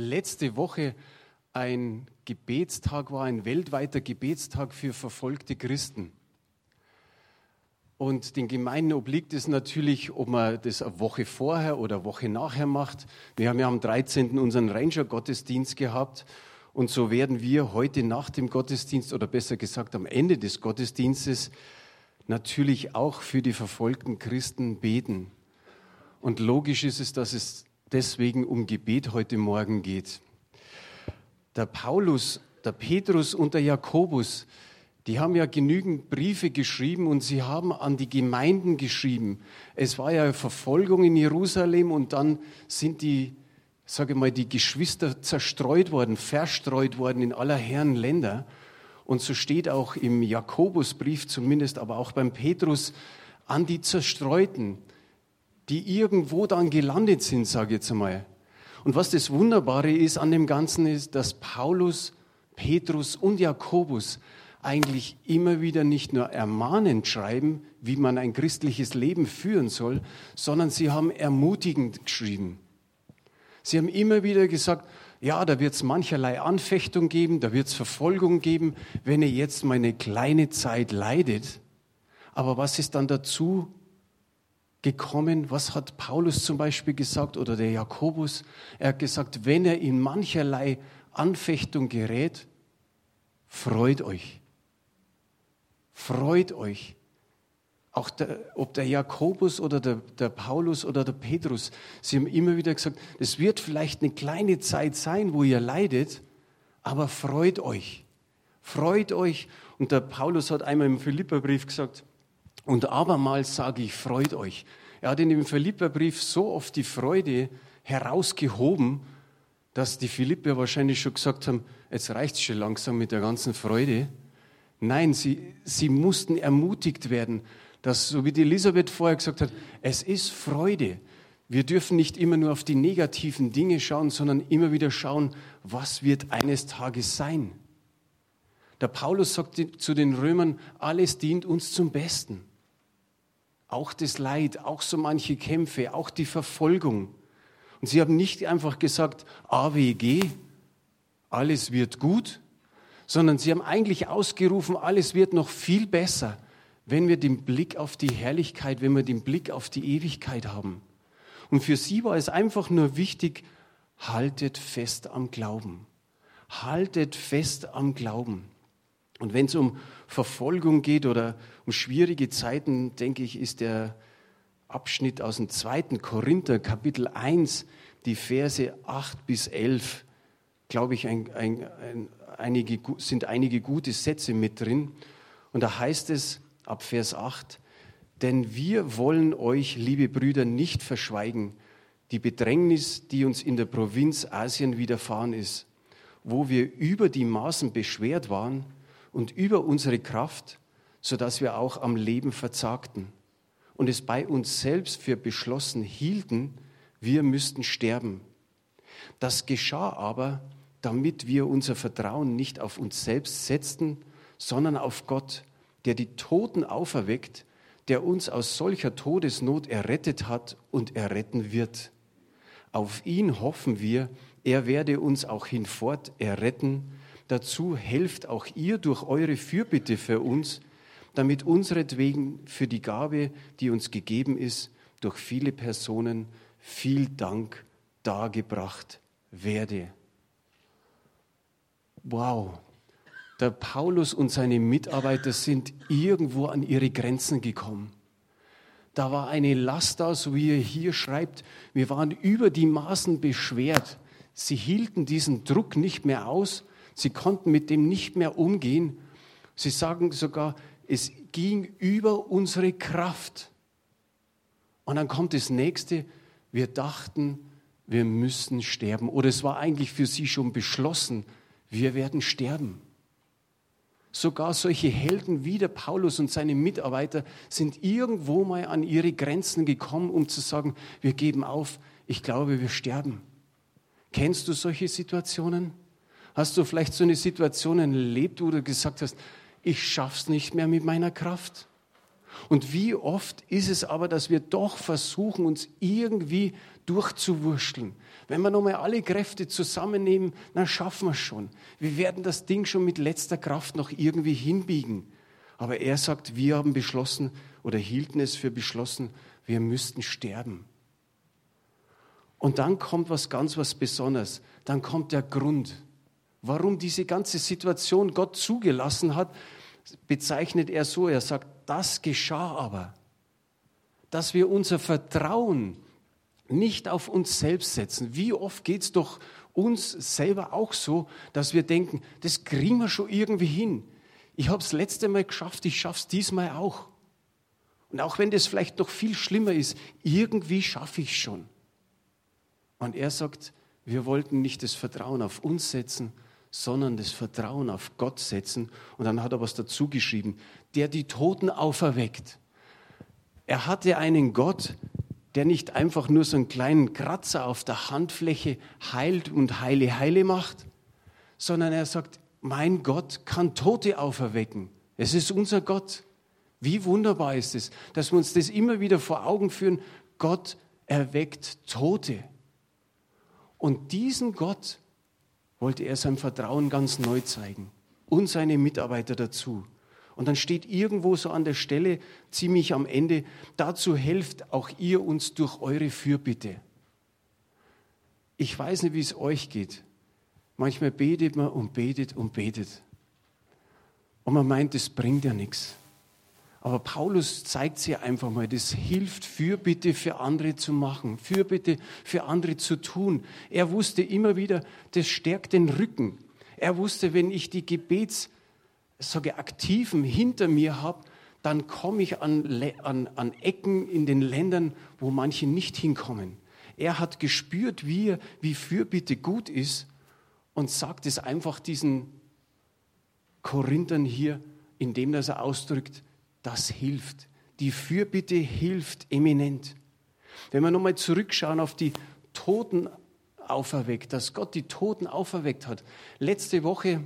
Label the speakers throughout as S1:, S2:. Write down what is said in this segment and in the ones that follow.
S1: letzte Woche ein Gebetstag war, ein weltweiter Gebetstag für verfolgte Christen. Und den Gemeinden obliegt es natürlich, ob man das eine Woche vorher oder eine Woche nachher macht. Wir haben ja am 13. unseren Ranger-Gottesdienst gehabt. Und so werden wir heute nach dem Gottesdienst oder besser gesagt am Ende des Gottesdienstes natürlich auch für die verfolgten Christen beten. Und logisch ist es, dass es deswegen um Gebet heute Morgen geht. Der Paulus, der Petrus und der Jakobus, die haben ja genügend Briefe geschrieben und sie haben an die Gemeinden geschrieben. Es war ja Verfolgung in Jerusalem und dann sind die, sage mal, die Geschwister zerstreut worden, verstreut worden in aller Herren Länder. Und so steht auch im Jakobusbrief zumindest, aber auch beim Petrus an die Zerstreuten, die irgendwo dann gelandet sind, sage ich jetzt einmal. Und was das Wunderbare ist an dem Ganzen ist, dass Paulus, Petrus und Jakobus eigentlich immer wieder nicht nur ermahnend schreiben, wie man ein christliches Leben führen soll, sondern sie haben ermutigend geschrieben. Sie haben immer wieder gesagt, ja, da wird es mancherlei Anfechtung geben, da wird es Verfolgung geben, wenn ihr jetzt mal eine kleine Zeit leidet. Aber was ist dann dazu gekommen? Was hat Paulus zum Beispiel gesagt oder der Jakobus? Er hat gesagt, wenn er in mancherlei Anfechtung gerät, freut euch. Freut euch. Auch der, ob der Jakobus oder der, der Paulus oder der Petrus, sie haben immer wieder gesagt, es wird vielleicht eine kleine Zeit sein, wo ihr leidet, aber freut euch. Freut euch. Und der Paulus hat einmal im Philipperbrief gesagt, und abermals sage ich, freut euch. Er hat in dem Philipperbrief so oft die Freude herausgehoben, dass die Philipper wahrscheinlich schon gesagt haben, jetzt reicht es schon langsam mit der ganzen Freude. Nein, sie, sie mussten ermutigt werden, dass, so wie die Elisabeth vorher gesagt hat, es ist Freude. Wir dürfen nicht immer nur auf die negativen Dinge schauen, sondern immer wieder schauen, was wird eines Tages sein. Der Paulus sagt zu den Römern, alles dient uns zum Besten. Auch das Leid, auch so manche Kämpfe, auch die Verfolgung. Und sie haben nicht einfach gesagt, AWG, alles wird gut, sondern sie haben eigentlich ausgerufen, alles wird noch viel besser, wenn wir den Blick auf die Herrlichkeit, wenn wir den Blick auf die Ewigkeit haben. Und für sie war es einfach nur wichtig, haltet fest am Glauben. Haltet fest am Glauben. Und wenn es um Verfolgung geht oder um schwierige Zeiten, denke ich, ist der Abschnitt aus dem zweiten Korinther, Kapitel 1, die Verse 8 bis 11, glaube ich, ein, ein, ein, einige, sind einige gute Sätze mit drin. Und da heißt es ab Vers 8, denn wir wollen euch, liebe Brüder, nicht verschweigen, die Bedrängnis, die uns in der Provinz Asien widerfahren ist, wo wir über die Maßen beschwert waren und über unsere Kraft, sodass wir auch am Leben verzagten und es bei uns selbst für beschlossen hielten, wir müssten sterben. Das geschah aber, damit wir unser Vertrauen nicht auf uns selbst setzten, sondern auf Gott, der die Toten auferweckt, der uns aus solcher Todesnot errettet hat und erretten wird. Auf ihn hoffen wir, er werde uns auch hinfort erretten. Dazu helft auch ihr durch eure Fürbitte für uns, damit unseretwegen für die Gabe, die uns gegeben ist, durch viele Personen viel Dank dargebracht werde wow, der Paulus und seine Mitarbeiter sind irgendwo an ihre Grenzen gekommen. Da war eine Last da, so wie er hier schreibt, wir waren über die Maßen beschwert. Sie hielten diesen Druck nicht mehr aus, sie konnten mit dem nicht mehr umgehen. Sie sagen sogar, es ging über unsere Kraft. Und dann kommt das nächste, wir dachten, wir müssen sterben. Oder es war eigentlich für sie schon beschlossen, wir werden sterben. Sogar solche Helden wie der Paulus und seine Mitarbeiter sind irgendwo mal an ihre Grenzen gekommen, um zu sagen, wir geben auf, ich glaube, wir sterben. Kennst du solche Situationen? Hast du vielleicht so eine Situation erlebt, wo du gesagt hast, ich schaff's nicht mehr mit meiner Kraft? Und wie oft ist es aber, dass wir doch versuchen, uns irgendwie durchzuwurschteln. Wenn wir nochmal alle Kräfte zusammennehmen, dann schaffen wir es schon. Wir werden das Ding schon mit letzter Kraft noch irgendwie hinbiegen. Aber er sagt, wir haben beschlossen oder hielten es für beschlossen, wir müssten sterben. Und dann kommt was ganz was Besonderes. Dann kommt der Grund, warum diese ganze Situation Gott zugelassen hat, bezeichnet er so. Er sagt, das geschah aber, dass wir unser Vertrauen nicht auf uns selbst setzen. Wie oft geht es doch uns selber auch so, dass wir denken, das kriegen wir schon irgendwie hin. Ich habe es letzte Mal geschafft, ich schaffe es diesmal auch. Und auch wenn das vielleicht noch viel schlimmer ist, irgendwie schaffe ich schon. Und er sagt, wir wollten nicht das Vertrauen auf uns setzen, sondern das Vertrauen auf Gott setzen. Und dann hat er was dazu geschrieben, der die Toten auferweckt. Er hatte einen Gott, der nicht einfach nur so einen kleinen Kratzer auf der Handfläche heilt und heile, heile macht, sondern er sagt, mein Gott kann Tote auferwecken. Es ist unser Gott. Wie wunderbar ist es, dass wir uns das immer wieder vor Augen führen. Gott erweckt Tote. Und diesen Gott wollte er sein Vertrauen ganz neu zeigen und seine Mitarbeiter dazu. Und dann steht irgendwo so an der Stelle, ziemlich am Ende, dazu helft auch ihr uns durch eure Fürbitte. Ich weiß nicht, wie es euch geht. Manchmal betet man und betet und betet. Und man meint, das bringt ja nichts. Aber Paulus zeigt sie einfach mal, das hilft, Fürbitte für andere zu machen, Fürbitte für andere zu tun. Er wusste immer wieder, das stärkt den Rücken. Er wusste, wenn ich die Gebets, sage Aktiven hinter mir habe, dann komme ich an, an, an Ecken in den Ländern, wo manche nicht hinkommen. Er hat gespürt, wie, wie Fürbitte gut ist und sagt es einfach diesen Korinthern hier, indem er ausdrückt, das hilft. Die Fürbitte hilft eminent. Wenn wir nochmal zurückschauen auf die Toten auferweckt, dass Gott die Toten auferweckt hat. Letzte Woche,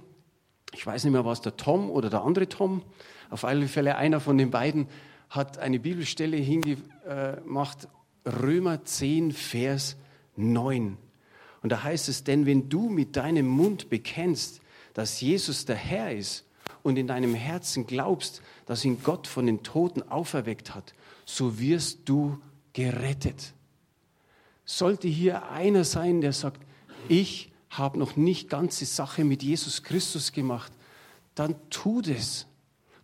S1: ich weiß nicht mehr, was der Tom oder der andere Tom, auf alle Fälle einer von den beiden, hat eine Bibelstelle hingemacht, Römer 10, Vers 9. Und da heißt es, denn wenn du mit deinem Mund bekennst, dass Jesus der Herr ist und in deinem Herzen glaubst, dass ihn Gott von den Toten auferweckt hat, so wirst du gerettet. Sollte hier einer sein, der sagt, ich habe noch nicht ganze Sache mit Jesus Christus gemacht, dann tu das.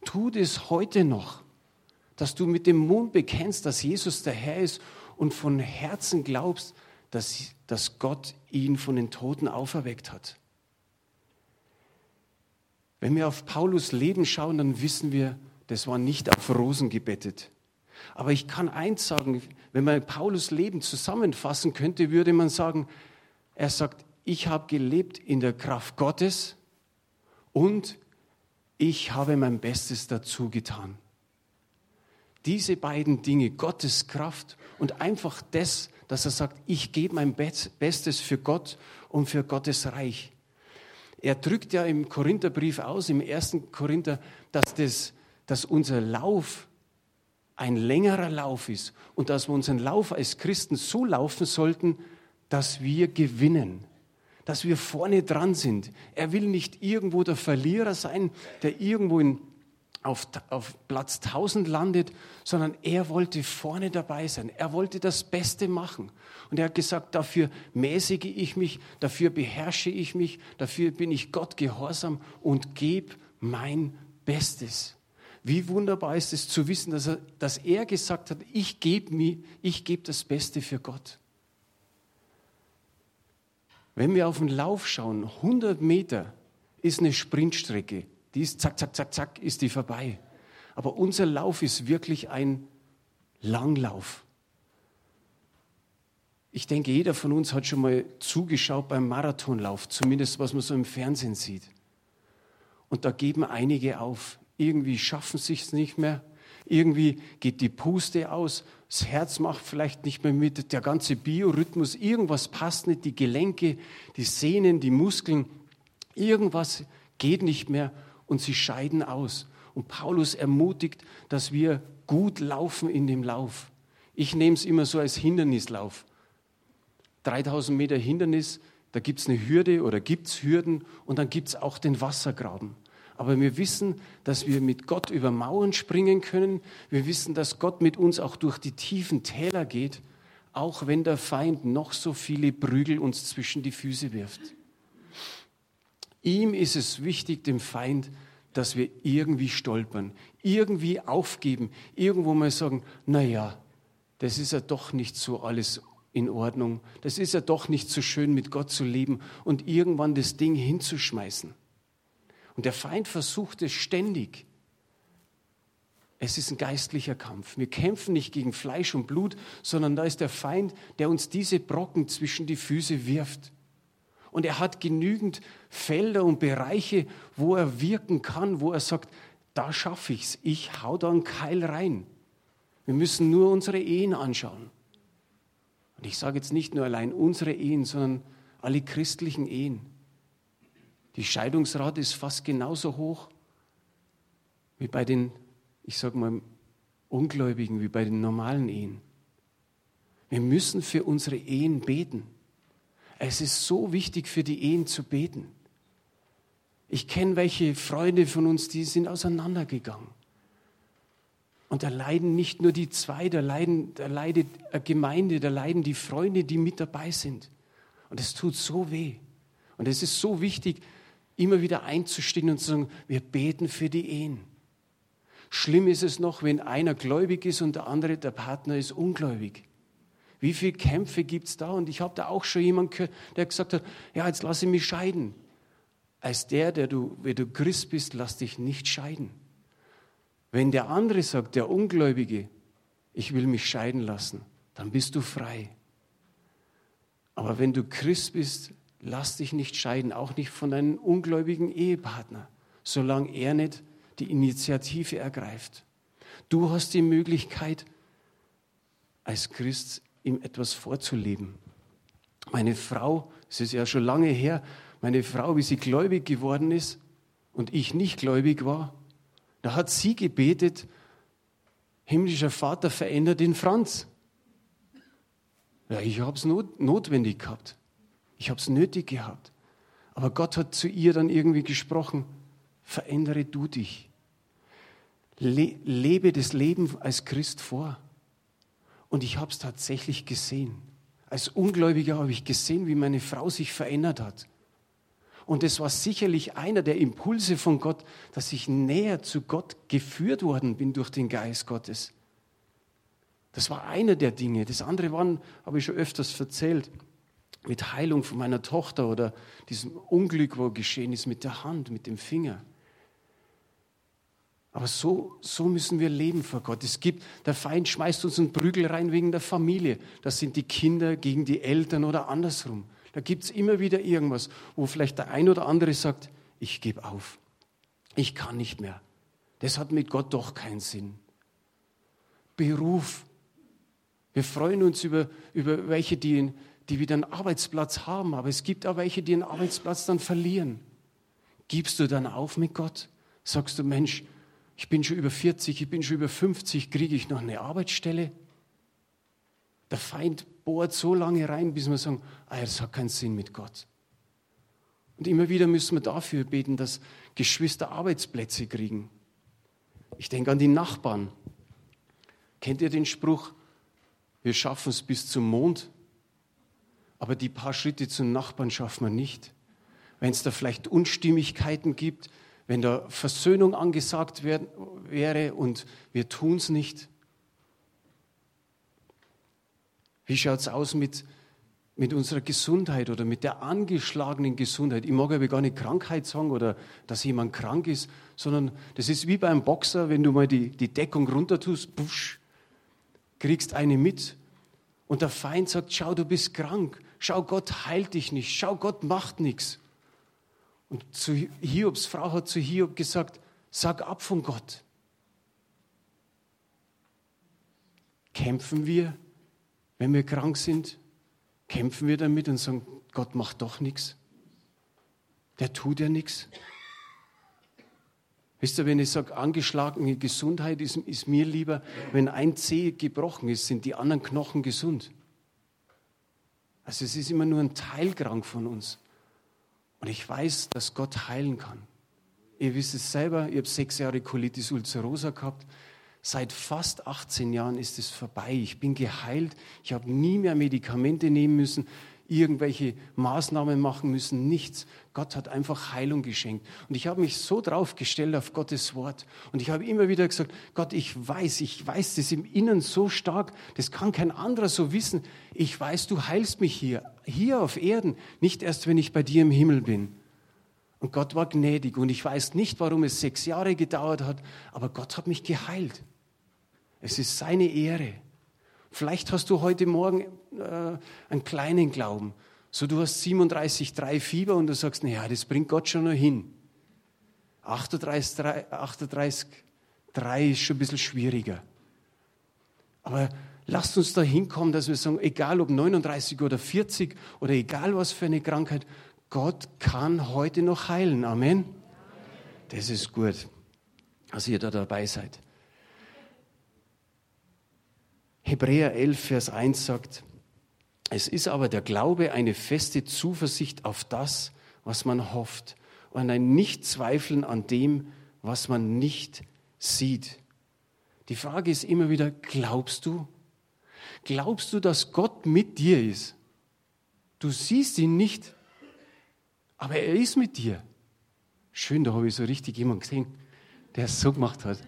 S1: Tu das heute noch, dass du mit dem Mund bekennst, dass Jesus der Herr ist und von Herzen glaubst, dass, dass Gott ihn von den Toten auferweckt hat. Wenn wir auf Paulus Leben schauen, dann wissen wir, das war nicht auf Rosen gebettet. Aber ich kann eins sagen, wenn man Paulus Leben zusammenfassen könnte, würde man sagen, er sagt, ich habe gelebt in der Kraft Gottes und ich habe mein Bestes dazu getan. Diese beiden Dinge, Gottes Kraft und einfach das, dass er sagt, ich gebe mein Bestes für Gott und für Gottes Reich. Er drückt ja im Korintherbrief aus, im ersten Korinther, dass, das, dass unser Lauf ein längerer Lauf ist und dass wir unseren Lauf als Christen so laufen sollten, dass wir gewinnen, dass wir vorne dran sind. Er will nicht irgendwo der Verlierer sein, der irgendwo in auf, auf Platz 1000 landet, sondern er wollte vorne dabei sein. Er wollte das Beste machen. Und er hat gesagt, dafür mäßige ich mich, dafür beherrsche ich mich, dafür bin ich Gott gehorsam und gebe mein Bestes. Wie wunderbar ist es zu wissen, dass er, dass er gesagt hat, ich gebe mir, ich gebe das Beste für Gott. Wenn wir auf den Lauf schauen, 100 Meter ist eine Sprintstrecke. Die ist zack, zack, zack, zack, ist die vorbei. Aber unser Lauf ist wirklich ein Langlauf. Ich denke, jeder von uns hat schon mal zugeschaut beim Marathonlauf, zumindest was man so im Fernsehen sieht. Und da geben einige auf. Irgendwie schaffen sie es nicht mehr. Irgendwie geht die Puste aus. Das Herz macht vielleicht nicht mehr mit. Der ganze Biorhythmus, irgendwas passt nicht. Die Gelenke, die Sehnen, die Muskeln, irgendwas geht nicht mehr und sie scheiden aus. Und Paulus ermutigt, dass wir gut laufen in dem Lauf. Ich nehme es immer so als Hindernislauf. 3000 Meter Hindernis, da gibt es eine Hürde oder gibt es Hürden und dann gibt es auch den Wassergraben. Aber wir wissen, dass wir mit Gott über Mauern springen können. Wir wissen, dass Gott mit uns auch durch die tiefen Täler geht, auch wenn der Feind noch so viele Prügel uns zwischen die Füße wirft. Ihm ist es wichtig, dem Feind, dass wir irgendwie stolpern, irgendwie aufgeben, irgendwo mal sagen, naja, das ist ja doch nicht so alles in Ordnung, das ist ja doch nicht so schön mit Gott zu leben und irgendwann das Ding hinzuschmeißen. Und der Feind versucht es ständig. Es ist ein geistlicher Kampf. Wir kämpfen nicht gegen Fleisch und Blut, sondern da ist der Feind, der uns diese Brocken zwischen die Füße wirft. Und er hat genügend Felder und Bereiche, wo er wirken kann, wo er sagt, da schaffe ich es, ich hau da einen Keil rein. Wir müssen nur unsere Ehen anschauen. Und ich sage jetzt nicht nur allein unsere Ehen, sondern alle christlichen Ehen. Die Scheidungsrate ist fast genauso hoch wie bei den, ich sage mal, Ungläubigen, wie bei den normalen Ehen. Wir müssen für unsere Ehen beten. Es ist so wichtig für die Ehen zu beten. Ich kenne welche Freunde von uns, die sind auseinandergegangen. Und da leiden nicht nur die zwei, da, leiden, da leidet eine Gemeinde, da leiden die Freunde, die mit dabei sind. Und es tut so weh. Und es ist so wichtig, immer wieder einzustehen und zu sagen, wir beten für die Ehen. Schlimm ist es noch, wenn einer gläubig ist und der andere, der Partner, ist ungläubig. Wie viele Kämpfe gibt es da? Und ich habe da auch schon jemanden gehört, der gesagt hat, ja, jetzt lasse ich mich scheiden. Als der, der du, wenn du Christ bist, lass dich nicht scheiden. Wenn der andere sagt, der Ungläubige, ich will mich scheiden lassen, dann bist du frei. Aber wenn du Christ bist, lass dich nicht scheiden, auch nicht von deinem ungläubigen Ehepartner, solange er nicht die Initiative ergreift. Du hast die Möglichkeit, als Christ ihm etwas vorzuleben. Meine Frau, es ist ja schon lange her, meine Frau, wie sie gläubig geworden ist und ich nicht gläubig war, da hat sie gebetet, himmlischer Vater, verändert den Franz. Ja, ich habe es not, notwendig gehabt. Ich habe es nötig gehabt. Aber Gott hat zu ihr dann irgendwie gesprochen, verändere du dich. Le lebe das Leben als Christ vor. Und ich habe es tatsächlich gesehen. Als Ungläubiger habe ich gesehen, wie meine Frau sich verändert hat. Und es war sicherlich einer der Impulse von Gott, dass ich näher zu Gott geführt worden bin durch den Geist Gottes. Das war einer der Dinge. Das andere waren, habe ich schon öfters erzählt, mit Heilung von meiner Tochter oder diesem Unglück, wo geschehen ist mit der Hand, mit dem Finger. Aber so, so müssen wir leben vor Gott. Es gibt, der Feind schmeißt uns einen Prügel rein wegen der Familie. Das sind die Kinder gegen die Eltern oder andersrum. Da gibt es immer wieder irgendwas, wo vielleicht der ein oder andere sagt, ich gebe auf. Ich kann nicht mehr. Das hat mit Gott doch keinen Sinn. Beruf. Wir freuen uns über, über welche, die, die wieder einen Arbeitsplatz haben, aber es gibt auch welche, die einen Arbeitsplatz dann verlieren. Gibst du dann auf mit Gott? Sagst du, Mensch, ich bin schon über 40, ich bin schon über 50, kriege ich noch eine Arbeitsstelle? Der Feind bohrt so lange rein, bis wir sagen, ah, das hat keinen Sinn mit Gott. Und immer wieder müssen wir dafür beten, dass Geschwister Arbeitsplätze kriegen. Ich denke an die Nachbarn. Kennt ihr den Spruch, wir schaffen es bis zum Mond, aber die paar Schritte zum Nachbarn schaffen wir nicht? Wenn es da vielleicht Unstimmigkeiten gibt, wenn da Versöhnung angesagt werden, wäre und wir tun es nicht? Wie schaut es aus mit, mit unserer Gesundheit oder mit der angeschlagenen Gesundheit? Ich mag aber gar nicht Krankheit sagen oder dass jemand krank ist, sondern das ist wie beim Boxer, wenn du mal die, die Deckung runter tust, pusch, kriegst eine mit und der Feind sagt, schau, du bist krank, schau, Gott heilt dich nicht, schau, Gott macht nichts. Und zu Hiobs Frau hat zu Hiob gesagt, sag ab von Gott. Kämpfen wir, wenn wir krank sind? Kämpfen wir damit und sagen, Gott macht doch nichts? Der tut ja nichts. Wisst ihr, wenn ich sage, angeschlagene Gesundheit ist, ist mir lieber, wenn ein Zeh gebrochen ist, sind die anderen Knochen gesund. Also es ist immer nur ein Teil krank von uns. Und ich weiß, dass Gott heilen kann. Ihr wisst es selber, ich habe sechs Jahre Colitis ulcerosa gehabt. Seit fast 18 Jahren ist es vorbei. Ich bin geheilt. Ich habe nie mehr Medikamente nehmen müssen irgendwelche Maßnahmen machen müssen, nichts. Gott hat einfach Heilung geschenkt. Und ich habe mich so drauf gestellt auf Gottes Wort. Und ich habe immer wieder gesagt, Gott, ich weiß, ich weiß das im Inneren so stark, das kann kein anderer so wissen. Ich weiß, du heilst mich hier, hier auf Erden, nicht erst, wenn ich bei dir im Himmel bin. Und Gott war gnädig und ich weiß nicht, warum es sechs Jahre gedauert hat, aber Gott hat mich geheilt. Es ist seine Ehre. Vielleicht hast du heute Morgen äh, einen kleinen Glauben. So, du hast 37,3 Fieber und du sagst, naja, das bringt Gott schon noch hin. 38,3 38, ist schon ein bisschen schwieriger. Aber lasst uns da hinkommen, dass wir sagen, egal ob 39 oder 40 oder egal was für eine Krankheit, Gott kann heute noch heilen. Amen. Das ist gut, dass ihr da dabei seid. Hebräer 11, Vers 1 sagt, es ist aber der Glaube eine feste Zuversicht auf das, was man hofft und ein Nichtzweifeln an dem, was man nicht sieht. Die Frage ist immer wieder, glaubst du? Glaubst du, dass Gott mit dir ist? Du siehst ihn nicht, aber er ist mit dir. Schön, da habe ich so richtig jemanden gesehen, der es so gemacht hat.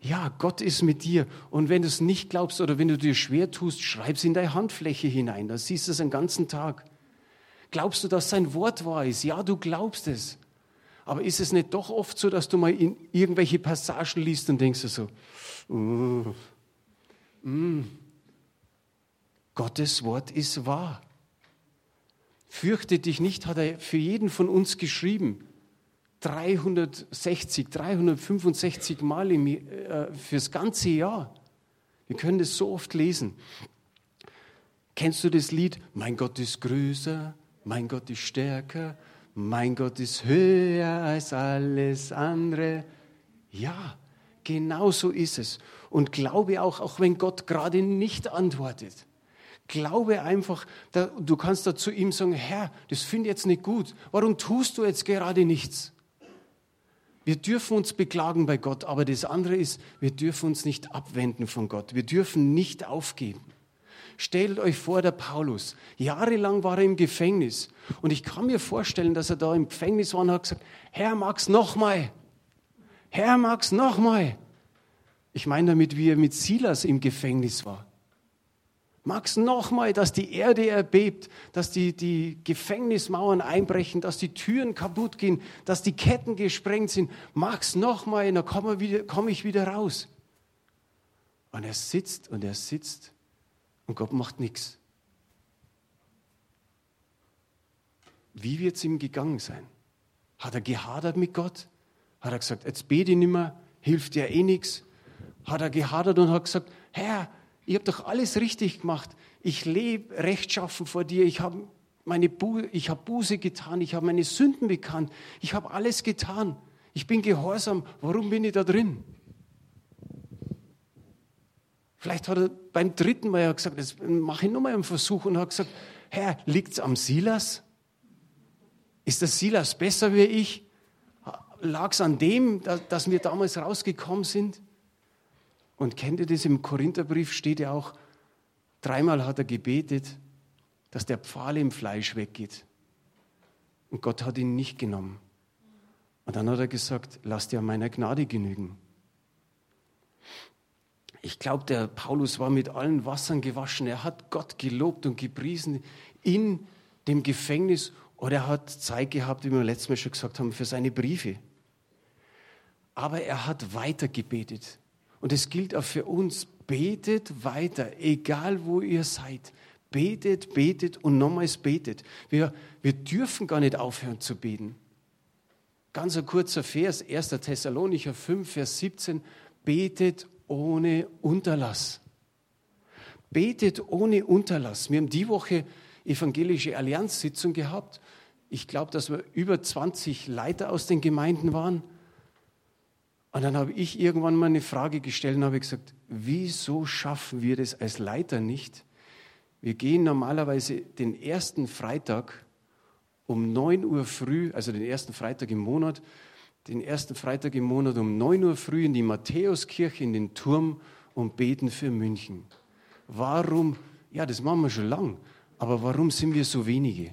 S1: Ja, Gott ist mit dir. Und wenn du es nicht glaubst oder wenn du dir schwer tust, schreib es in deine Handfläche hinein. Da siehst du es den ganzen Tag. Glaubst du, dass sein Wort wahr ist? Ja, du glaubst es. Aber ist es nicht doch oft so, dass du mal in irgendwelche Passagen liest und denkst du so, uh, mm, Gottes Wort ist wahr. Fürchte dich nicht, hat er für jeden von uns geschrieben. 360, 365 Mal im, äh, fürs ganze Jahr. Wir können das so oft lesen. Kennst du das Lied? Mein Gott ist größer, mein Gott ist stärker, mein Gott ist höher als alles andere. Ja, genau so ist es. Und glaube auch, auch wenn Gott gerade nicht antwortet. Glaube einfach, du kannst da zu ihm sagen, Herr, das finde ich jetzt nicht gut. Warum tust du jetzt gerade nichts? Wir dürfen uns beklagen bei Gott, aber das andere ist, wir dürfen uns nicht abwenden von Gott. Wir dürfen nicht aufgeben. Stellt euch vor, der Paulus, jahrelang war er im Gefängnis und ich kann mir vorstellen, dass er da im Gefängnis war und hat gesagt, Herr, mag's nochmal. Herr, mag's nochmal. Ich meine damit, wie er mit Silas im Gefängnis war. Mag's nochmal, dass die Erde erbebt, dass die, die Gefängnismauern einbrechen, dass die Türen kaputt gehen, dass die Ketten gesprengt sind. Mag's nochmal, dann komme komm ich wieder raus. Und er sitzt und er sitzt und Gott macht nichts. Wie wird es ihm gegangen sein? Hat er gehadert mit Gott? Hat er gesagt, jetzt bete ich nicht mehr, hilft dir eh nichts? Hat er gehadert und hat gesagt, Herr, ich habe doch alles richtig gemacht. Ich lebe rechtschaffen vor dir. Ich habe meine Bu ich habe Buße getan. Ich habe meine Sünden bekannt. Ich habe alles getan. Ich bin gehorsam. Warum bin ich da drin? Vielleicht hat er beim dritten Mal gesagt, jetzt mache ich nochmal einen Versuch und hat gesagt, Herr, liegt es am Silas? Ist der Silas besser wie ich? Lag es an dem, dass wir damals rausgekommen sind? Und kennt ihr das? Im Korintherbrief steht ja auch, dreimal hat er gebetet, dass der Pfahl im Fleisch weggeht. Und Gott hat ihn nicht genommen. Und dann hat er gesagt, lass dir meiner Gnade genügen. Ich glaube, der Paulus war mit allen Wassern gewaschen. Er hat Gott gelobt und gepriesen in dem Gefängnis oder er hat Zeit gehabt, wie wir letztes Mal schon gesagt haben, für seine Briefe. Aber er hat weiter gebetet. Und es gilt auch für uns, betet weiter, egal wo ihr seid. Betet, betet und nochmals betet. Wir, wir dürfen gar nicht aufhören zu beten. Ganz ein kurzer Vers, 1. Thessalonicher 5, Vers 17. Betet ohne Unterlass. Betet ohne Unterlass. Wir haben die Woche evangelische Allianzsitzung gehabt. Ich glaube, dass wir über 20 Leiter aus den Gemeinden waren. Und dann habe ich irgendwann mal eine Frage gestellt und habe gesagt, wieso schaffen wir das als Leiter nicht? Wir gehen normalerweise den ersten Freitag um 9 Uhr früh, also den ersten Freitag im Monat, den ersten Freitag im Monat um 9 Uhr früh in die Matthäuskirche, in den Turm und beten für München. Warum? Ja, das machen wir schon lang. Aber warum sind wir so wenige?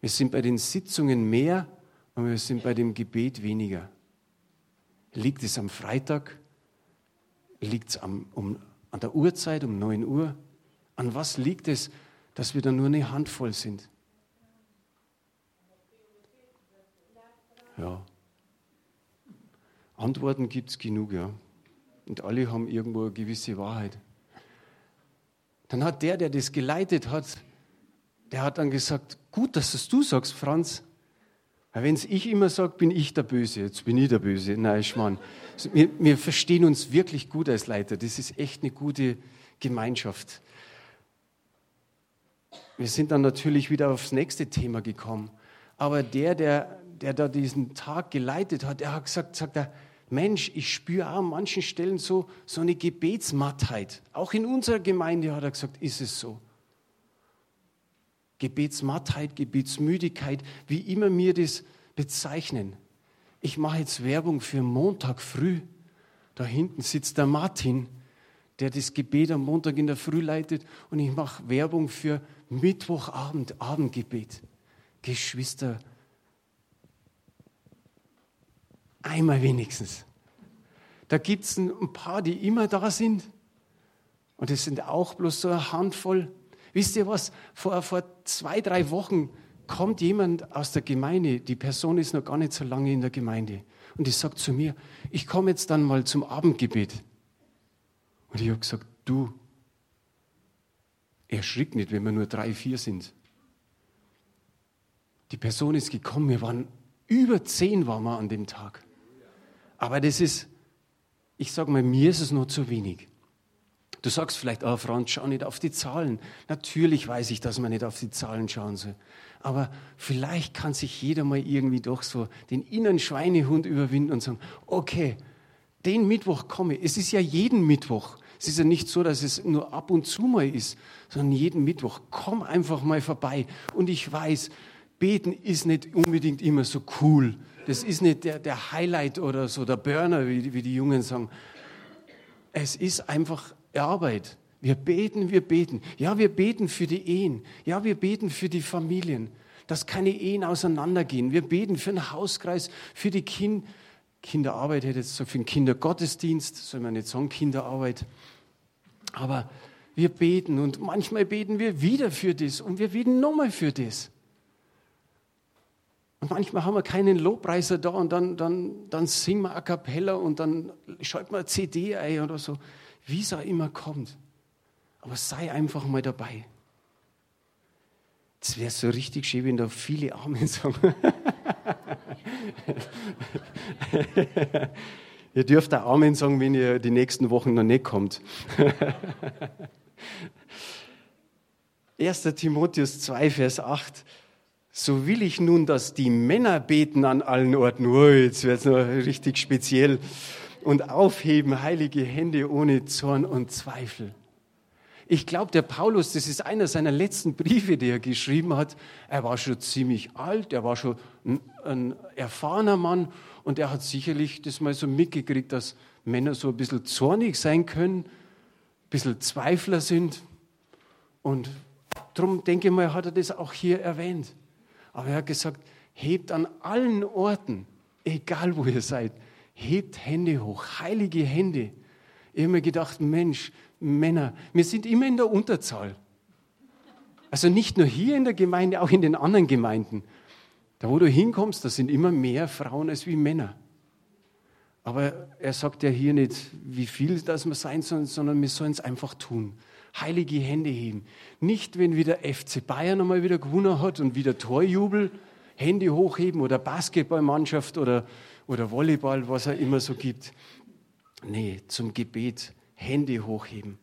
S1: Wir sind bei den Sitzungen mehr und wir sind bei dem Gebet weniger. Liegt es am Freitag? Liegt es um, an der Uhrzeit um 9 Uhr? An was liegt es, dass wir da nur eine Handvoll sind? Ja. Antworten gibt es genug, ja. Und alle haben irgendwo eine gewisse Wahrheit. Dann hat der, der das geleitet hat, der hat dann gesagt, gut, dass es du sagst, Franz. Wenn es ich immer sage, bin ich der Böse. Jetzt bin ich der Böse. Nein, Schmarrn. Wir, wir verstehen uns wirklich gut als Leiter. Das ist echt eine gute Gemeinschaft. Wir sind dann natürlich wieder aufs nächste Thema gekommen. Aber der, der, der da diesen Tag geleitet hat, der hat gesagt, sagt er, Mensch, ich spüre auch an manchen Stellen so, so eine Gebetsmattheit. Auch in unserer Gemeinde hat er gesagt, ist es so. Gebetsmattheit, Gebetsmüdigkeit, wie immer wir das bezeichnen. Ich mache jetzt Werbung für Montag früh. Da hinten sitzt der Martin, der das Gebet am Montag in der Früh leitet. Und ich mache Werbung für Mittwochabend, Abendgebet. Geschwister, Einmal wenigstens. Da gibt es ein paar, die immer da sind. Und es sind auch bloß so eine Handvoll. Wisst ihr was? Vor, vor zwei, drei Wochen kommt jemand aus der Gemeinde. Die Person ist noch gar nicht so lange in der Gemeinde. Und die sagt zu mir, ich komme jetzt dann mal zum Abendgebet. Und ich habe gesagt, du, erschrick nicht, wenn wir nur drei, vier sind. Die Person ist gekommen, wir waren über zehn waren wir an dem Tag. Aber das ist, ich sage mal, mir ist es noch zu wenig. Du sagst vielleicht, oh Franz, schau nicht auf die Zahlen. Natürlich weiß ich, dass man nicht auf die Zahlen schauen soll. Aber vielleicht kann sich jeder mal irgendwie doch so den inneren Schweinehund überwinden und sagen, okay, den Mittwoch komme. Es ist ja jeden Mittwoch. Es ist ja nicht so, dass es nur ab und zu mal ist, sondern jeden Mittwoch. Komm einfach mal vorbei. Und ich weiß, beten ist nicht unbedingt immer so cool. Das ist nicht der, der Highlight oder so, der Burner, wie, wie die Jungen sagen. Es ist einfach Arbeit. Wir beten, wir beten. Ja, wir beten für die Ehen. Ja, wir beten für die Familien, dass keine Ehen auseinandergehen. Wir beten für den Hauskreis, für die kind Kinderarbeit, hätte jetzt so für den Kindergottesdienst, soll man nicht sagen Kinderarbeit. Aber wir beten und manchmal beten wir wieder für das und wir beten nochmal für das. Und manchmal haben wir keinen Lobpreiser da und dann, dann, dann singen wir a cappella und dann schalten wir eine CD ein oder so. Wie es auch immer kommt. Aber sei einfach mal dabei. Es wäre so richtig schön, wenn da viele Amen sagen. ihr dürft auch Amen sagen, wenn ihr die nächsten Wochen noch nicht kommt. 1. Timotheus 2, Vers 8 so will ich nun, dass die Männer beten an allen Orten. Oh, jetzt wird es noch richtig speziell. Und aufheben heilige Hände ohne Zorn und Zweifel. Ich glaube, der Paulus, das ist einer seiner letzten Briefe, die er geschrieben hat. Er war schon ziemlich alt, er war schon ein, ein erfahrener Mann und er hat sicherlich das mal so mitgekriegt, dass Männer so ein bisschen zornig sein können, ein bisschen Zweifler sind. Und darum denke ich mal, hat er das auch hier erwähnt. Aber er hat gesagt, hebt an allen Orten, egal wo ihr seid, hebt Hände hoch, heilige Hände. Ich habe mir gedacht, Mensch, Männer, wir sind immer in der Unterzahl. Also nicht nur hier in der Gemeinde, auch in den anderen Gemeinden. Da, wo du hinkommst, da sind immer mehr Frauen als wie Männer. Aber er sagt ja hier nicht, wie viel das wir sein sollen, sondern wir sollen es einfach tun heilige Hände heben. Nicht, wenn wieder FC Bayern einmal wieder gewonnen hat und wieder Torjubel, Hände hochheben oder Basketballmannschaft oder, oder Volleyball, was er immer so gibt. Nee, zum Gebet Hände hochheben.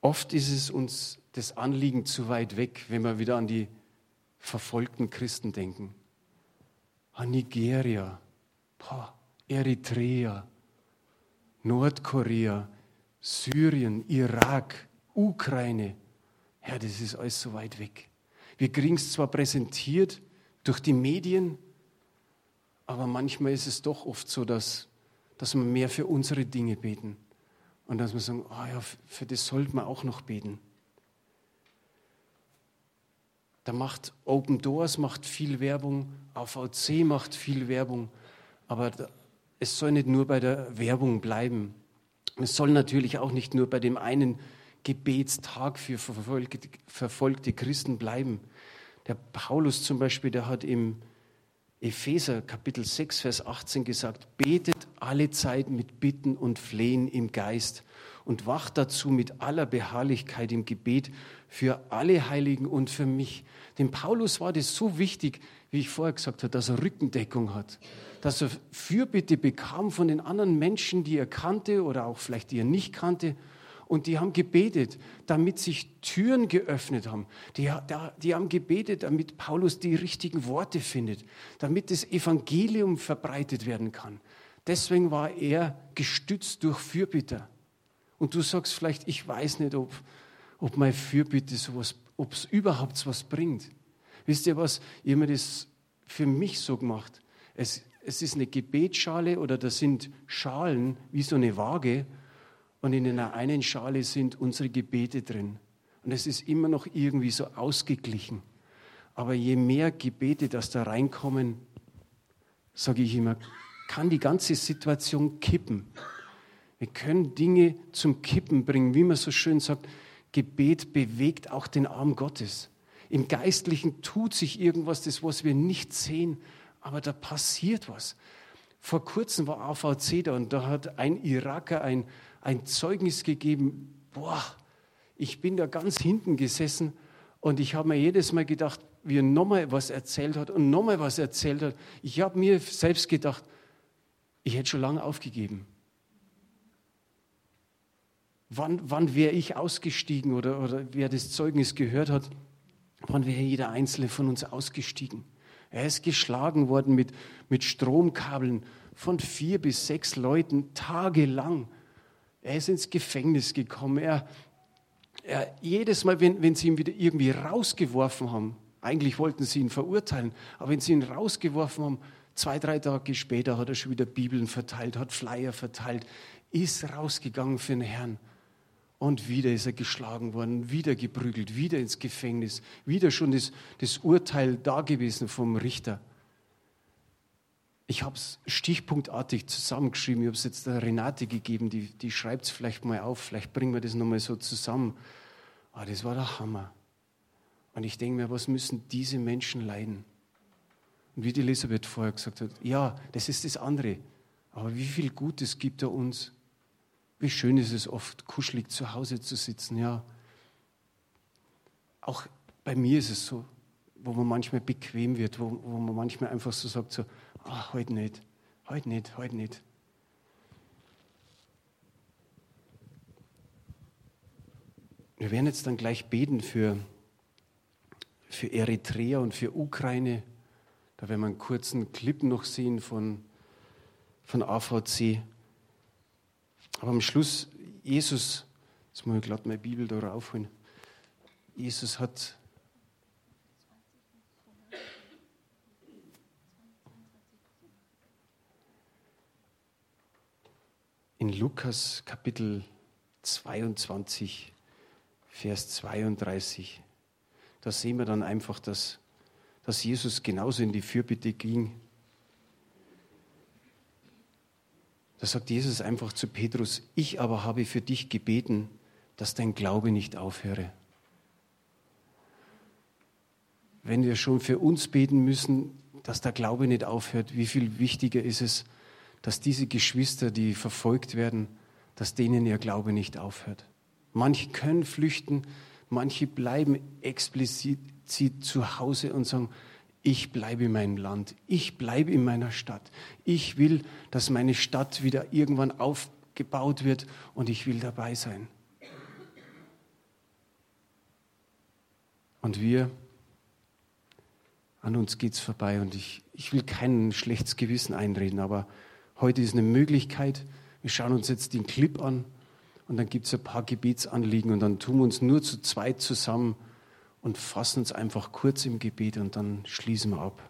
S1: Oft ist es uns das Anliegen zu weit weg, wenn wir wieder an die verfolgten Christen denken. Nigeria, Eritrea, Nordkorea, Syrien, Irak, Ukraine. Herr, das ist alles so weit weg. Wir kriegen es zwar präsentiert durch die Medien, aber manchmal ist es doch oft so, dass, dass wir mehr für unsere Dinge beten und dass wir sagen, oh ja, für das sollten wir auch noch beten. Da macht Open Doors macht viel Werbung, AVC macht viel Werbung, aber es soll nicht nur bei der Werbung bleiben. Es soll natürlich auch nicht nur bei dem einen Gebetstag für verfolgte, verfolgte Christen bleiben. Der Paulus zum Beispiel, der hat im Epheser Kapitel 6, Vers 18 gesagt, betet alle Zeit mit Bitten und Flehen im Geist und wacht dazu mit aller Beharrlichkeit im Gebet für alle Heiligen und für mich. Dem Paulus war das so wichtig, wie ich vorher gesagt habe, dass er Rückendeckung hat, dass er Fürbitte bekam von den anderen Menschen, die er kannte oder auch vielleicht die er nicht kannte. Und die haben gebetet, damit sich Türen geöffnet haben. Die, die haben gebetet, damit Paulus die richtigen Worte findet, damit das Evangelium verbreitet werden kann. Deswegen war er gestützt durch Fürbitter. Und du sagst vielleicht, ich weiß nicht, ob, ob meine Fürbitte sowas, ob es überhaupt was bringt. Wisst ihr was? Ich habe mir das für mich so gemacht. Es, es ist eine Gebetsschale oder da sind Schalen wie so eine Waage und in einer einen Schale sind unsere Gebete drin. Und es ist immer noch irgendwie so ausgeglichen. Aber je mehr Gebete, das da reinkommen, sage ich immer, kann die ganze Situation kippen. Wir können Dinge zum Kippen bringen, wie man so schön sagt, Gebet bewegt auch den Arm Gottes. Im Geistlichen tut sich irgendwas, das, was wir nicht sehen, aber da passiert was. Vor kurzem war AVC da und da hat ein Iraker ein, ein Zeugnis gegeben, boah, ich bin da ganz hinten gesessen und ich habe mir jedes Mal gedacht, wie er nochmal was erzählt hat und nochmal was erzählt hat. Ich habe mir selbst gedacht, ich hätte schon lange aufgegeben. Wann, wann wäre ich ausgestiegen oder, oder wer das Zeugnis gehört hat, wann wäre jeder Einzelne von uns ausgestiegen? Er ist geschlagen worden mit, mit Stromkabeln von vier bis sechs Leuten tagelang. Er ist ins Gefängnis gekommen. Er, er, jedes Mal, wenn, wenn sie ihn wieder irgendwie rausgeworfen haben, eigentlich wollten sie ihn verurteilen, aber wenn sie ihn rausgeworfen haben, zwei, drei Tage später hat er schon wieder Bibeln verteilt, hat Flyer verteilt, ist rausgegangen für den Herrn. Und wieder ist er geschlagen worden, wieder geprügelt, wieder ins Gefängnis, wieder schon das, das Urteil da gewesen vom Richter. Ich habe es stichpunktartig zusammengeschrieben. Ich habe es jetzt der Renate gegeben, die, die schreibt es vielleicht mal auf. Vielleicht bringen wir das nochmal so zusammen. Aber ah, das war der Hammer. Und ich denke mir, was müssen diese Menschen leiden? Und wie die Elisabeth vorher gesagt hat, ja, das ist das andere. Aber wie viel Gutes gibt er uns? Wie schön ist es oft, kuschelig zu Hause zu sitzen, ja. Auch bei mir ist es so, wo man manchmal bequem wird, wo, wo man manchmal einfach so sagt, so, ach, heute nicht, heute nicht, heute nicht. Wir werden jetzt dann gleich beten für, für Eritrea und für Ukraine. Da werden wir einen kurzen Clip noch sehen von, von AVC. Aber am Schluss, Jesus, jetzt muss ich gerade meine Bibel da raufholen. Jesus hat in Lukas Kapitel 22, Vers 32, da sehen wir dann einfach, dass, dass Jesus genauso in die Fürbitte ging Da sagt Jesus einfach zu Petrus, ich aber habe für dich gebeten, dass dein Glaube nicht aufhöre. Wenn wir schon für uns beten müssen, dass der Glaube nicht aufhört, wie viel wichtiger ist es, dass diese Geschwister, die verfolgt werden, dass denen ihr Glaube nicht aufhört. Manche können flüchten, manche bleiben explizit zu Hause und sagen, ich bleibe in meinem Land, ich bleibe in meiner Stadt. Ich will, dass meine Stadt wieder irgendwann aufgebaut wird und ich will dabei sein. Und wir an uns geht es vorbei und ich, ich will kein schlechtes Gewissen einreden, aber heute ist eine Möglichkeit. Wir schauen uns jetzt den Clip an und dann gibt es ein paar Gebetsanliegen und dann tun wir uns nur zu zweit zusammen und fassen uns einfach kurz im Gebet und dann schließen wir ab.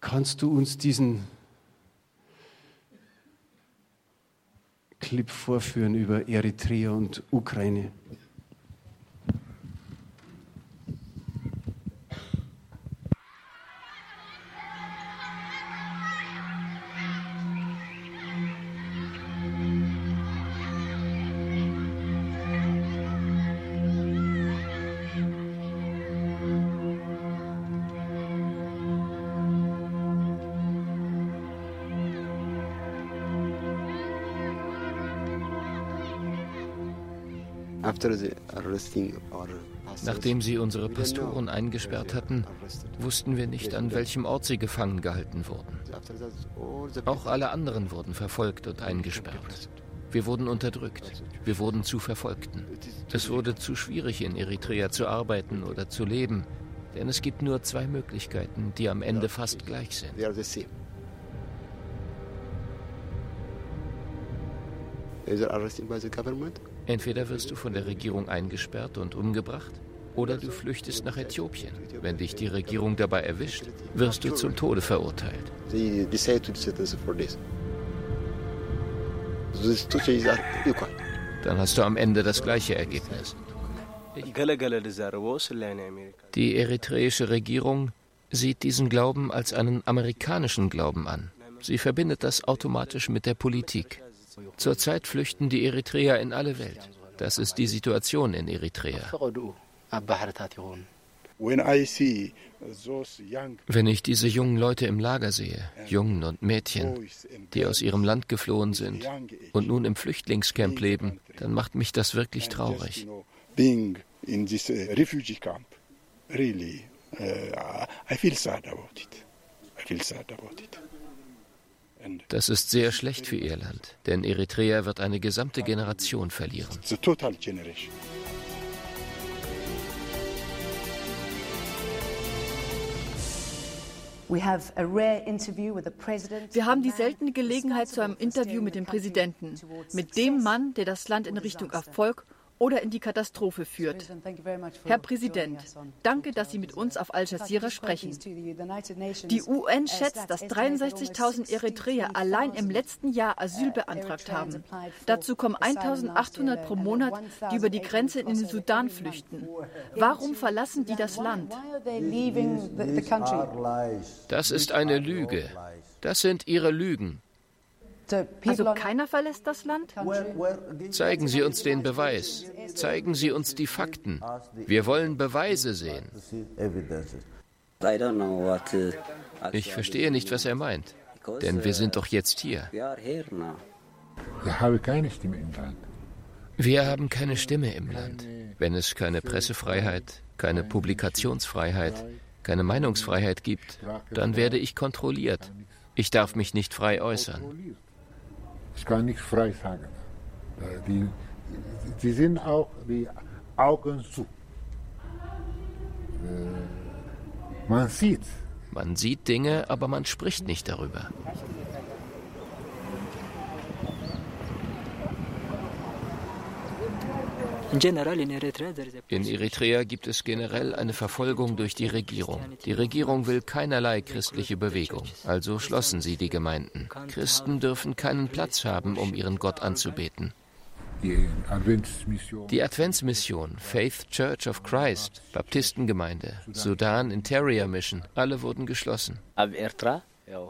S1: Kannst du uns diesen Clip vorführen über Eritrea und Ukraine?
S2: Nachdem sie unsere Pastoren eingesperrt hatten, wussten wir nicht, an welchem Ort sie gefangen gehalten wurden. Auch alle anderen wurden verfolgt und eingesperrt. Wir wurden unterdrückt. Wir wurden zu Verfolgten. Es wurde zu schwierig, in Eritrea zu arbeiten oder zu leben, denn es gibt nur zwei Möglichkeiten, die am Ende fast gleich sind. Entweder wirst du von der Regierung eingesperrt und umgebracht, oder du flüchtest nach Äthiopien. Wenn dich die Regierung dabei erwischt, wirst du zum Tode verurteilt. Dann hast du am Ende das gleiche Ergebnis. Die eritreische Regierung sieht diesen Glauben als einen amerikanischen Glauben an. Sie verbindet das automatisch mit der Politik. Zurzeit flüchten die Eritreer in alle Welt. Das ist die Situation in Eritrea. Wenn ich diese jungen Leute im Lager sehe, Jungen und Mädchen, die aus ihrem Land geflohen sind und nun im Flüchtlingscamp leben, dann macht mich das wirklich traurig. Really, uh, I feel sad about it. I feel sad about it. Das ist sehr schlecht für ihr Land, denn Eritrea wird eine gesamte Generation verlieren.
S3: Wir haben die seltene Gelegenheit zu einem Interview mit dem Präsidenten, mit dem Mann, der das Land in Richtung Erfolg oder in die Katastrophe führt. Herr Präsident, danke, dass Sie mit uns auf Al Jazeera sprechen. Die UN schätzt, dass 63.000 Eritreer allein im letzten Jahr Asyl beantragt haben. Dazu kommen 1.800 pro Monat, die über die Grenze in den Sudan flüchten. Warum verlassen die das Land?
S2: Das ist eine Lüge. Das sind ihre Lügen.
S3: Also keiner verlässt das Land?
S2: Zeigen Sie uns den Beweis. Zeigen Sie uns die Fakten. Wir wollen Beweise sehen. Ich verstehe nicht, was er meint. Denn wir sind doch jetzt hier.
S4: Wir haben keine Stimme im Land.
S2: Wir haben keine Stimme im Land. Wenn es keine Pressefreiheit, keine Publikationsfreiheit, keine Meinungsfreiheit gibt, dann werde ich kontrolliert. Ich darf mich nicht frei äußern.
S4: Ich kann nichts frei sagen. Die, die sind auch die Augen zu. Äh, man sieht.
S2: Man sieht Dinge, aber man spricht nicht darüber. In Eritrea gibt es generell eine Verfolgung durch die Regierung. Die Regierung will keinerlei christliche Bewegung, also schlossen sie die Gemeinden. Christen dürfen keinen Platz haben, um ihren Gott anzubeten. Die Adventsmission, Faith Church of Christ, Baptistengemeinde, Sudan Interior Mission, alle wurden geschlossen.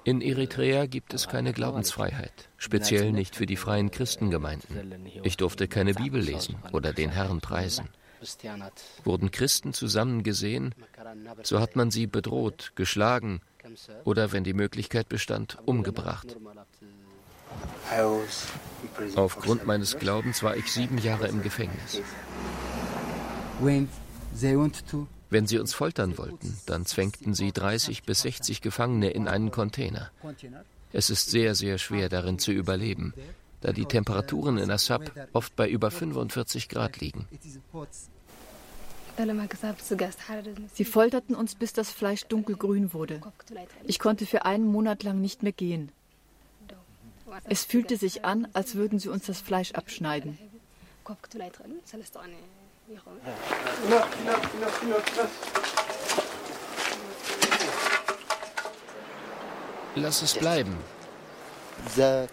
S2: In Eritrea gibt es keine Glaubensfreiheit, speziell nicht für die freien Christengemeinden. Ich durfte keine Bibel lesen oder den Herrn preisen. Wurden Christen zusammen gesehen, so hat man sie bedroht, geschlagen oder, wenn die Möglichkeit bestand, umgebracht. Aufgrund meines Glaubens war ich sieben Jahre im Gefängnis. Wenn sie uns foltern wollten, dann zwängten sie 30 bis 60 Gefangene in einen Container. Es ist sehr, sehr schwer darin zu überleben, da die Temperaturen in Assab oft bei über 45 Grad liegen.
S3: Sie folterten uns, bis das Fleisch dunkelgrün wurde. Ich konnte für einen Monat lang nicht mehr gehen. Es fühlte sich an, als würden sie uns das Fleisch abschneiden.
S2: Lass es bleiben. Der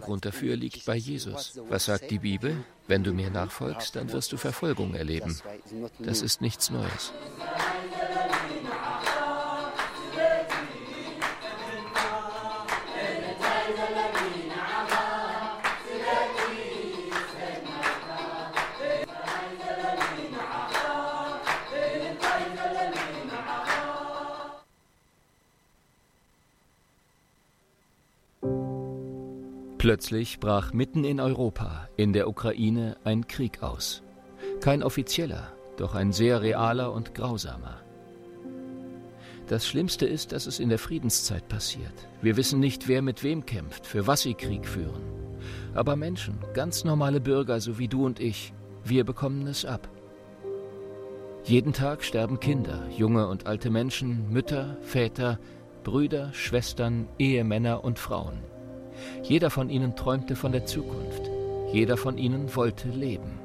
S2: Grund dafür liegt bei Jesus. Was sagt die Bibel? Wenn du mir nachfolgst, dann wirst du Verfolgung erleben. Das ist nichts Neues. Plötzlich brach mitten in Europa, in der Ukraine, ein Krieg aus. Kein offizieller, doch ein sehr realer und grausamer. Das Schlimmste ist, dass es in der Friedenszeit passiert. Wir wissen nicht, wer mit wem kämpft, für was sie Krieg führen. Aber Menschen, ganz normale Bürger, so wie du und ich, wir bekommen es ab. Jeden Tag sterben Kinder, junge und alte Menschen, Mütter, Väter, Brüder, Schwestern, Ehemänner und Frauen. Jeder von ihnen träumte von der Zukunft. Jeder von ihnen wollte leben.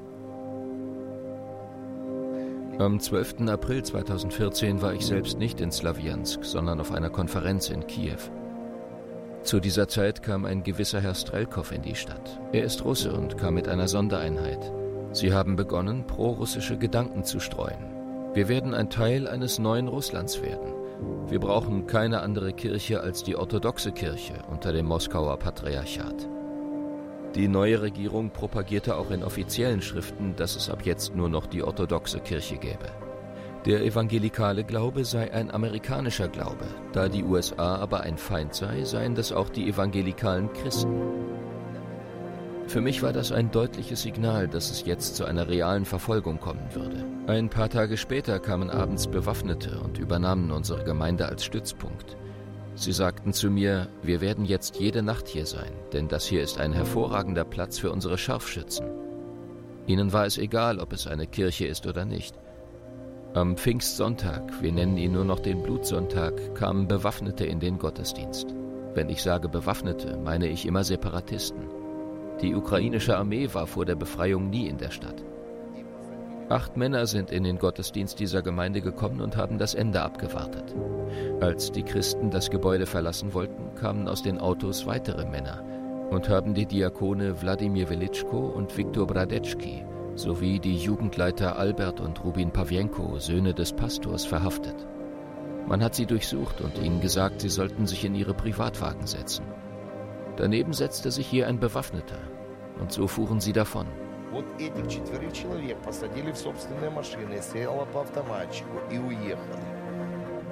S2: Am 12. April 2014 war ich selbst nicht in Slawiansk, sondern auf einer Konferenz in Kiew. Zu dieser Zeit kam ein gewisser Herr Strelkov in die Stadt. Er ist Russe und kam mit einer Sondereinheit. Sie haben begonnen, prorussische Gedanken zu streuen. Wir werden ein Teil eines neuen Russlands werden. Wir brauchen keine andere Kirche als die orthodoxe Kirche unter dem Moskauer Patriarchat. Die neue Regierung propagierte auch in offiziellen Schriften, dass es ab jetzt nur noch die orthodoxe Kirche gäbe. Der evangelikale Glaube sei ein amerikanischer Glaube, da die USA aber ein Feind sei, seien das auch die evangelikalen Christen. Für mich war das ein deutliches Signal, dass es jetzt zu einer realen Verfolgung kommen würde. Ein paar Tage später kamen abends Bewaffnete und übernahmen unsere Gemeinde als Stützpunkt. Sie sagten zu mir, wir werden jetzt jede Nacht hier sein, denn das hier ist ein hervorragender Platz für unsere Scharfschützen. Ihnen war es egal, ob es eine Kirche ist oder nicht. Am Pfingstsonntag, wir nennen ihn nur noch den Blutsonntag, kamen Bewaffnete in den Gottesdienst. Wenn ich sage Bewaffnete, meine ich immer Separatisten. Die ukrainische Armee war vor der Befreiung nie in der Stadt. Acht Männer sind in den Gottesdienst dieser Gemeinde gekommen und haben das Ende abgewartet. Als die Christen das Gebäude verlassen wollten, kamen aus den Autos weitere Männer und haben die Diakone Wladimir Velitschko und Viktor Bradetschki sowie die Jugendleiter Albert und Rubin Pawjenko, Söhne des Pastors, verhaftet. Man hat sie durchsucht und ihnen gesagt, sie sollten sich in ihre Privatwagen setzen. Daneben setzte sich hier ein Bewaffneter und so fuhren sie davon.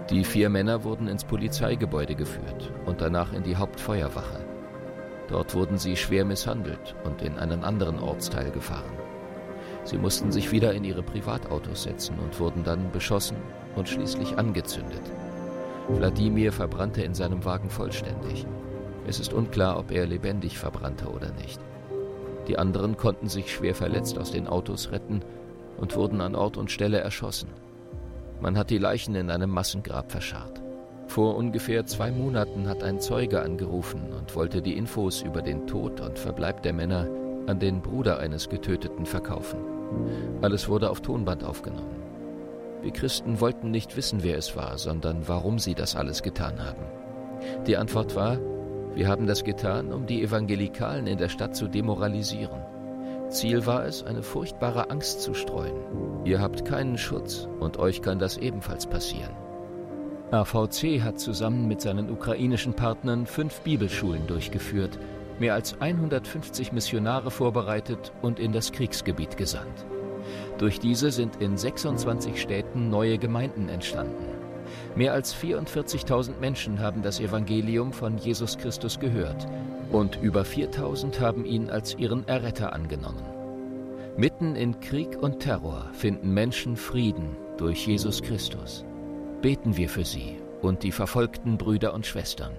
S2: Die vier Männer wurden ins Polizeigebäude geführt und danach in die Hauptfeuerwache. Dort wurden sie schwer misshandelt und in einen anderen Ortsteil gefahren. Sie mussten sich wieder in ihre Privatautos setzen und wurden dann beschossen und schließlich angezündet. Wladimir verbrannte in seinem Wagen vollständig. Es ist unklar, ob er lebendig verbrannte oder nicht. Die anderen konnten sich schwer verletzt aus den Autos retten und wurden an Ort und Stelle erschossen. Man hat die Leichen in einem Massengrab verscharrt. Vor ungefähr zwei Monaten hat ein Zeuge angerufen und wollte die Infos über den Tod und Verbleib der Männer an den Bruder eines Getöteten verkaufen. Alles wurde auf Tonband aufgenommen. Wir Christen wollten nicht wissen, wer es war, sondern warum sie das alles getan haben. Die Antwort war, wir haben das getan, um die Evangelikalen in der Stadt zu demoralisieren. Ziel war es, eine furchtbare Angst zu streuen. Ihr habt keinen Schutz und euch kann das ebenfalls passieren. AVC hat zusammen mit seinen ukrainischen Partnern fünf Bibelschulen durchgeführt, mehr als 150 Missionare vorbereitet und in das Kriegsgebiet gesandt. Durch diese sind in 26 Städten neue Gemeinden entstanden. Mehr als 44.000 Menschen haben das Evangelium von Jesus Christus gehört und über 4.000 haben ihn als ihren Erretter angenommen. Mitten in Krieg und Terror finden Menschen Frieden durch Jesus Christus. Beten wir für sie und die verfolgten Brüder und Schwestern.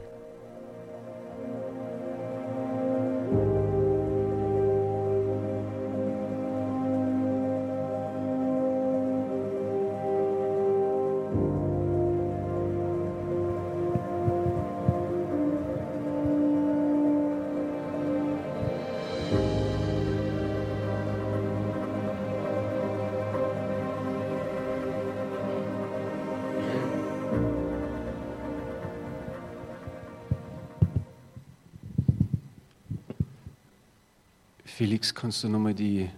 S1: Felix, kannst du nochmal die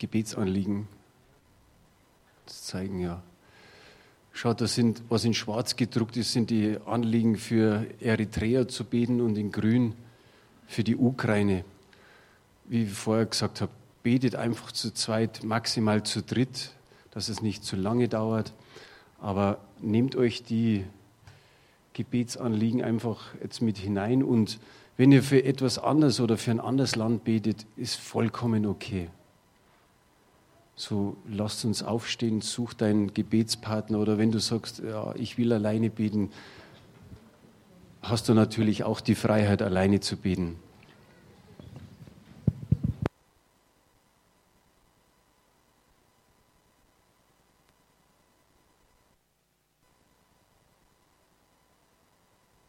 S1: Gebetsanliegen zeigen? Ja. Schaut, das sind, was in schwarz gedruckt ist, sind die Anliegen für Eritrea zu beten und in grün für die Ukraine. Wie ich vorher gesagt habe, betet einfach zu zweit, maximal zu dritt, dass es nicht zu lange dauert. Aber nehmt euch die Gebetsanliegen einfach jetzt mit hinein und wenn ihr für etwas anderes oder für ein anderes Land betet, ist vollkommen okay. So lasst uns aufstehen, such deinen Gebetspartner oder wenn du sagst, ja, ich will alleine beten, hast du natürlich auch die Freiheit, alleine zu beten.